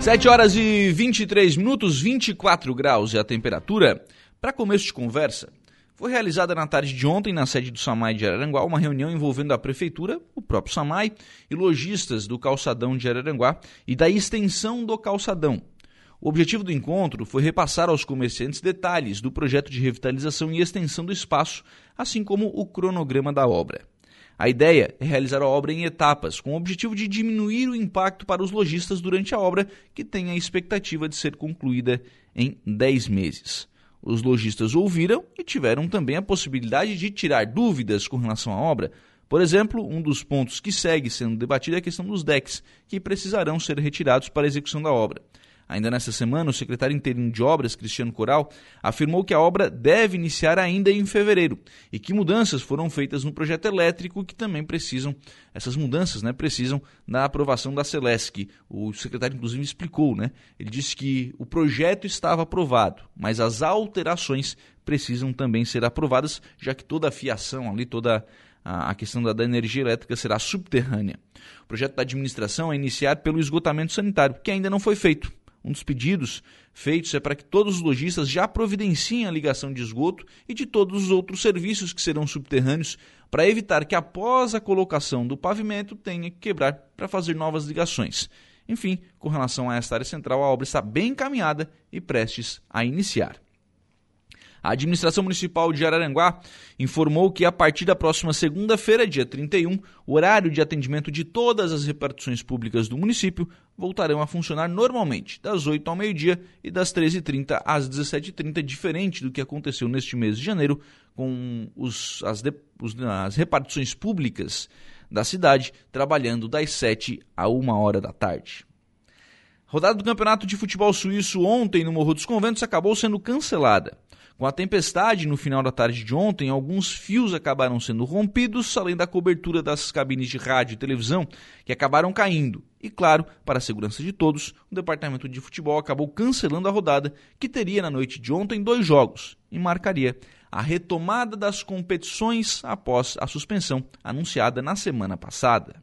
7 horas e 23 minutos, 24 graus é a temperatura. Para começo de conversa, foi realizada na tarde de ontem, na sede do SAMAI de Araranguá, uma reunião envolvendo a Prefeitura, o próprio SAMAI e lojistas do calçadão de Araranguá e da extensão do calçadão. O objetivo do encontro foi repassar aos comerciantes detalhes do projeto de revitalização e extensão do espaço, assim como o cronograma da obra. A ideia é realizar a obra em etapas, com o objetivo de diminuir o impacto para os lojistas durante a obra, que tem a expectativa de ser concluída em 10 meses. Os lojistas ouviram e tiveram também a possibilidade de tirar dúvidas com relação à obra. Por exemplo, um dos pontos que segue sendo debatido é a questão dos decks, que precisarão ser retirados para a execução da obra. Ainda nesta semana, o secretário interino de obras, Cristiano Coral, afirmou que a obra deve iniciar ainda em fevereiro e que mudanças foram feitas no projeto elétrico que também precisam, essas mudanças né, precisam da aprovação da Celesc. O secretário, inclusive, explicou, né? Ele disse que o projeto estava aprovado, mas as alterações precisam também ser aprovadas, já que toda a fiação ali, toda a questão da, energia elétrica será subterrânea. O projeto da administração é iniciar pelo esgotamento sanitário, que ainda não foi feito. Um dos pedidos feitos é para que todos os lojistas já providenciem a ligação de esgoto e de todos os outros serviços que serão subterrâneos para evitar que após a colocação do pavimento tenha que quebrar para fazer novas ligações. Enfim, com relação a esta área central, a obra está bem encaminhada e prestes a iniciar. A administração municipal de Araranguá informou que a partir da próxima segunda-feira, dia 31, o horário de atendimento de todas as repartições públicas do município voltarão a funcionar normalmente, das 8 ao meio-dia e das 13h30 às 17h30, diferente do que aconteceu neste mês de janeiro com os, as, de, os, as repartições públicas da cidade trabalhando das 7 a 1 hora da tarde. Rodada do Campeonato de Futebol Suíço ontem no Morro dos Conventos acabou sendo cancelada. Com a tempestade no final da tarde de ontem, alguns fios acabaram sendo rompidos, além da cobertura das cabines de rádio e televisão que acabaram caindo. E claro, para a segurança de todos, o departamento de futebol acabou cancelando a rodada, que teria na noite de ontem dois jogos e marcaria a retomada das competições após a suspensão anunciada na semana passada.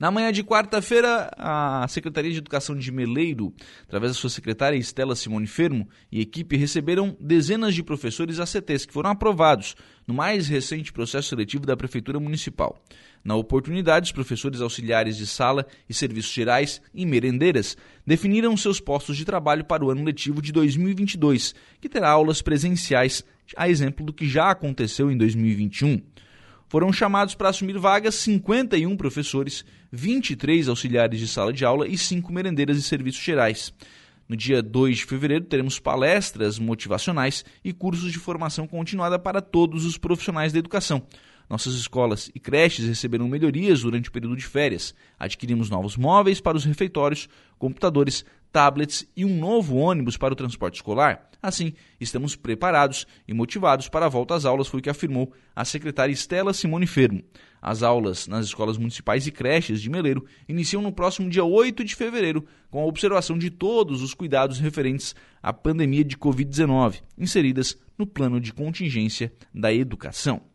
Na manhã de quarta-feira, a Secretaria de Educação de Meleiro, através da sua secretária Estela Simone Fermo e equipe, receberam dezenas de professores ACTs que foram aprovados no mais recente processo seletivo da Prefeitura Municipal. Na oportunidade, os professores auxiliares de sala e serviços gerais e merendeiras definiram seus postos de trabalho para o ano letivo de 2022, que terá aulas presenciais, a exemplo do que já aconteceu em 2021. Foram chamados para assumir vagas 51 professores, 23 auxiliares de sala de aula e 5 merendeiras e serviços gerais. No dia 2 de fevereiro, teremos palestras motivacionais e cursos de formação continuada para todos os profissionais da educação. Nossas escolas e creches receberam melhorias durante o período de férias. Adquirimos novos móveis para os refeitórios, computadores, tablets e um novo ônibus para o transporte escolar. Assim, estamos preparados e motivados para a volta às aulas, foi o que afirmou a secretária Estela Simone Fermo. As aulas nas escolas municipais e creches de Meleiro iniciam no próximo dia 8 de fevereiro, com a observação de todos os cuidados referentes à pandemia de Covid-19, inseridas no plano de contingência da educação.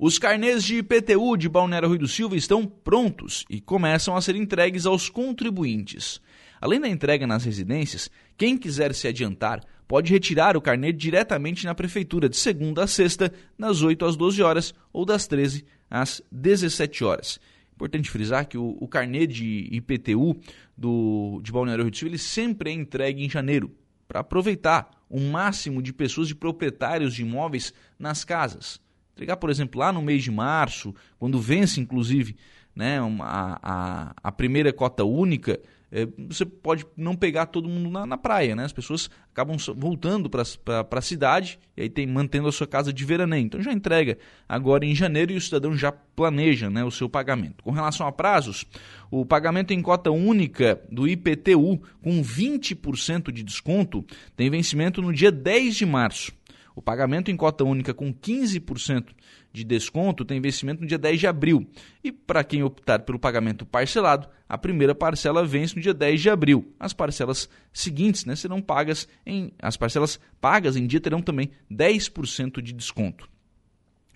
Os carnês de IPTU de Balneário Rui do Silva estão prontos e começam a ser entregues aos contribuintes. Além da entrega nas residências, quem quiser se adiantar pode retirar o carnê diretamente na prefeitura de segunda a sexta, das 8 às 12 horas ou das 13 às 17 horas. Importante frisar que o, o carnê de IPTU do, de Balneário Rio do Silva ele sempre é entregue em janeiro, para aproveitar o máximo de pessoas, de proprietários de imóveis nas casas entregar, por exemplo, lá no mês de março, quando vence, inclusive, né, a, a, a primeira cota única, é, você pode não pegar todo mundo na, na praia, né? As pessoas acabam voltando para a cidade e aí tem mantendo a sua casa de veraneio. Então já entrega agora em janeiro e o cidadão já planeja né, o seu pagamento. Com relação a prazos, o pagamento em cota única do IPTU com 20% de desconto tem vencimento no dia 10 de março. O pagamento em cota única com 15% de desconto tem vencimento no dia 10 de abril. E para quem optar pelo pagamento parcelado, a primeira parcela vence no dia 10 de abril. As parcelas seguintes né, serão pagas em. As parcelas pagas em dia terão também 10% de desconto.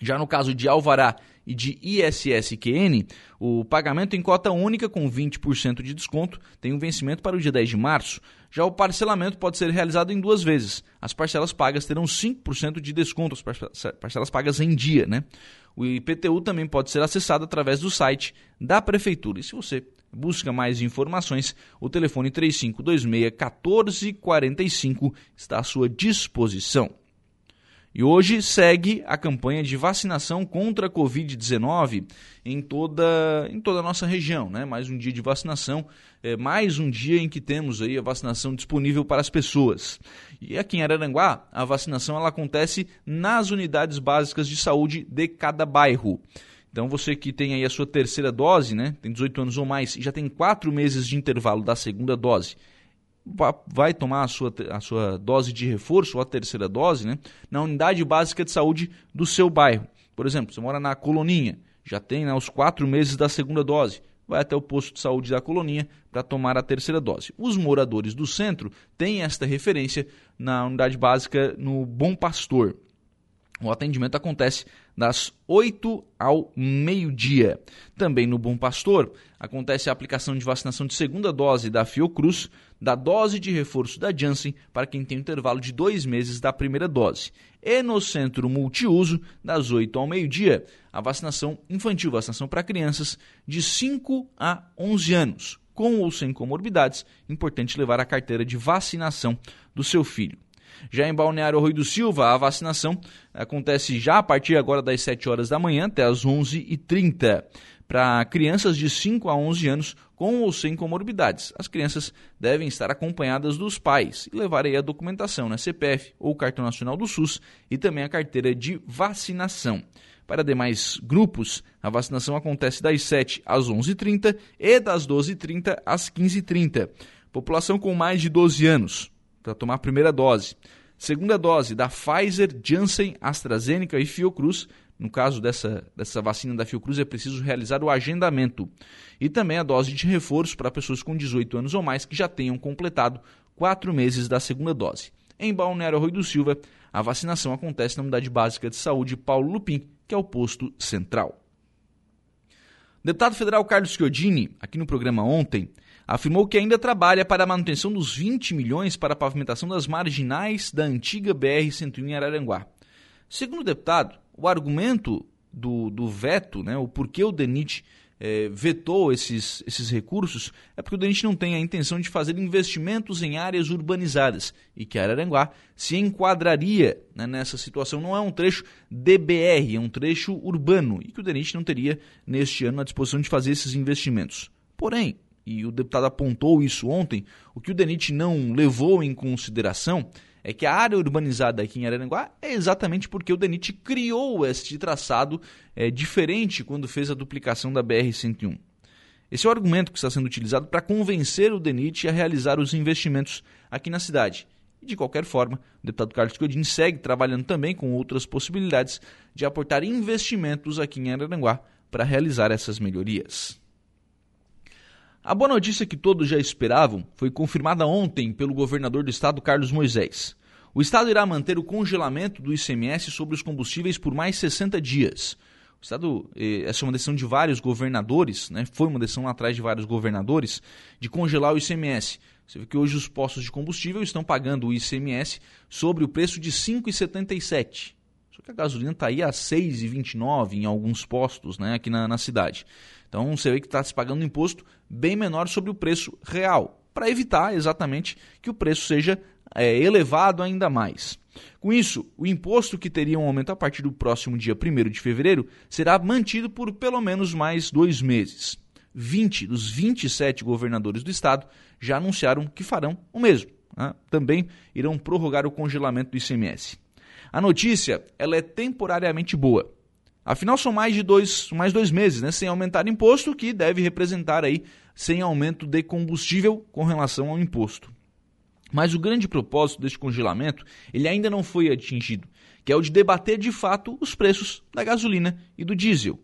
Já no caso de alvará e de ISSQN, o pagamento em cota única com 20% de desconto tem um vencimento para o dia 10 de março. Já o parcelamento pode ser realizado em duas vezes. As parcelas pagas terão 5% de desconto, as parcelas pagas em dia, né? O IPTU também pode ser acessado através do site da Prefeitura. E se você busca mais informações, o telefone 3526 1445 está à sua disposição. E hoje segue a campanha de vacinação contra a Covid-19 em toda, em toda a nossa região. Né? Mais um dia de vacinação, é, mais um dia em que temos aí a vacinação disponível para as pessoas. E aqui em Araranguá, a vacinação ela acontece nas unidades básicas de saúde de cada bairro. Então você que tem aí a sua terceira dose, né, tem 18 anos ou mais, e já tem quatro meses de intervalo da segunda dose, vai tomar a sua, a sua dose de reforço ou a terceira dose né, na unidade básica de saúde do seu bairro. Por exemplo, você mora na Coloninha, já tem né, os quatro meses da segunda dose, vai até o posto de saúde da Coloninha para tomar a terceira dose. Os moradores do centro têm esta referência na unidade básica no Bom Pastor. O atendimento acontece das 8 ao meio-dia. Também no Bom Pastor acontece a aplicação de vacinação de segunda dose da Fiocruz, da dose de reforço da Janssen para quem tem um intervalo de dois meses da primeira dose. E no Centro Multiuso, das 8 ao meio-dia, a vacinação infantil, vacinação para crianças de 5 a 11 anos, com ou sem comorbidades. Importante levar a carteira de vacinação do seu filho. Já em Balneário Rui do Silva, a vacinação acontece já a partir agora das 7 horas da manhã até as 11h30 para crianças de 5 a 11 anos com ou sem comorbidades. As crianças devem estar acompanhadas dos pais e levar aí a documentação, né, CPF ou Cartão Nacional do SUS e também a carteira de vacinação. Para demais grupos, a vacinação acontece das 7 às 11h30 e das 12h30 às 15h30. População com mais de 12 anos, para tomar a primeira dose. Segunda dose da Pfizer, Janssen, AstraZeneca e Fiocruz. No caso dessa, dessa vacina da Fiocruz, é preciso realizar o agendamento. E também a dose de reforço para pessoas com 18 anos ou mais que já tenham completado quatro meses da segunda dose. Em Balneário Rui do Silva, a vacinação acontece na Unidade Básica de Saúde Paulo Lupim, que é o posto central. Deputado federal Carlos Chiodini, aqui no programa ontem, afirmou que ainda trabalha para a manutenção dos 20 milhões para a pavimentação das marginais da antiga BR-101 em Araranguá. Segundo o deputado, o argumento do, do veto, né, o porquê o DENIT é, vetou esses, esses recursos, é porque o DENIT não tem a intenção de fazer investimentos em áreas urbanizadas e que Araranguá se enquadraria né, nessa situação. Não é um trecho DBR, é um trecho urbano e que o DENIT não teria neste ano a disposição de fazer esses investimentos. Porém, e o deputado apontou isso ontem, o que o DENIT não levou em consideração é que a área urbanizada aqui em Araranguá é exatamente porque o DENIT criou este traçado é, diferente quando fez a duplicação da BR-101. Esse é o argumento que está sendo utilizado para convencer o DENIT a realizar os investimentos aqui na cidade. De qualquer forma, o deputado Carlos Codin segue trabalhando também com outras possibilidades de aportar investimentos aqui em Araranguá para realizar essas melhorias. A boa notícia que todos já esperavam foi confirmada ontem pelo governador do estado, Carlos Moisés. O estado irá manter o congelamento do ICMS sobre os combustíveis por mais 60 dias. O estado, eh, essa é uma decisão de vários governadores, né? foi uma decisão atrás de vários governadores, de congelar o ICMS. Você vê que hoje os postos de combustível estão pagando o ICMS sobre o preço de R$ 5,77. Só que a gasolina está aí a R$ 6,29 em alguns postos né, aqui na, na cidade. Então você vê que está se pagando um imposto bem menor sobre o preço real, para evitar exatamente que o preço seja é, elevado ainda mais. Com isso, o imposto que teria um aumento a partir do próximo dia 1 de fevereiro será mantido por pelo menos mais dois meses. 20 dos 27 governadores do estado já anunciaram que farão o mesmo. Né? Também irão prorrogar o congelamento do ICMS. A notícia ela é temporariamente boa Afinal, são mais de dois, mais dois meses né, sem aumentar imposto, que deve representar aí sem aumento de combustível com relação ao imposto. Mas o grande propósito deste congelamento ele ainda não foi atingido, que é o de debater de fato os preços da gasolina e do diesel.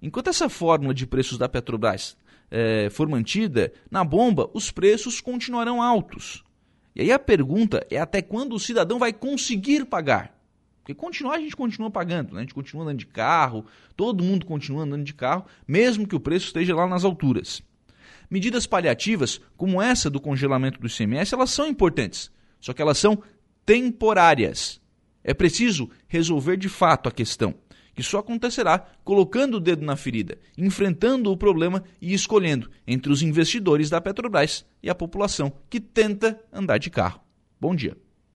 Enquanto essa fórmula de preços da Petrobras é, for mantida, na bomba os preços continuarão altos. E aí a pergunta é até quando o cidadão vai conseguir pagar. Porque continuar a gente continua pagando, né? a gente continua andando de carro, todo mundo continua andando de carro, mesmo que o preço esteja lá nas alturas. Medidas paliativas, como essa do congelamento do ICMS, elas são importantes, só que elas são temporárias. É preciso resolver de fato a questão, que só acontecerá colocando o dedo na ferida, enfrentando o problema e escolhendo entre os investidores da Petrobras e a população que tenta andar de carro. Bom dia.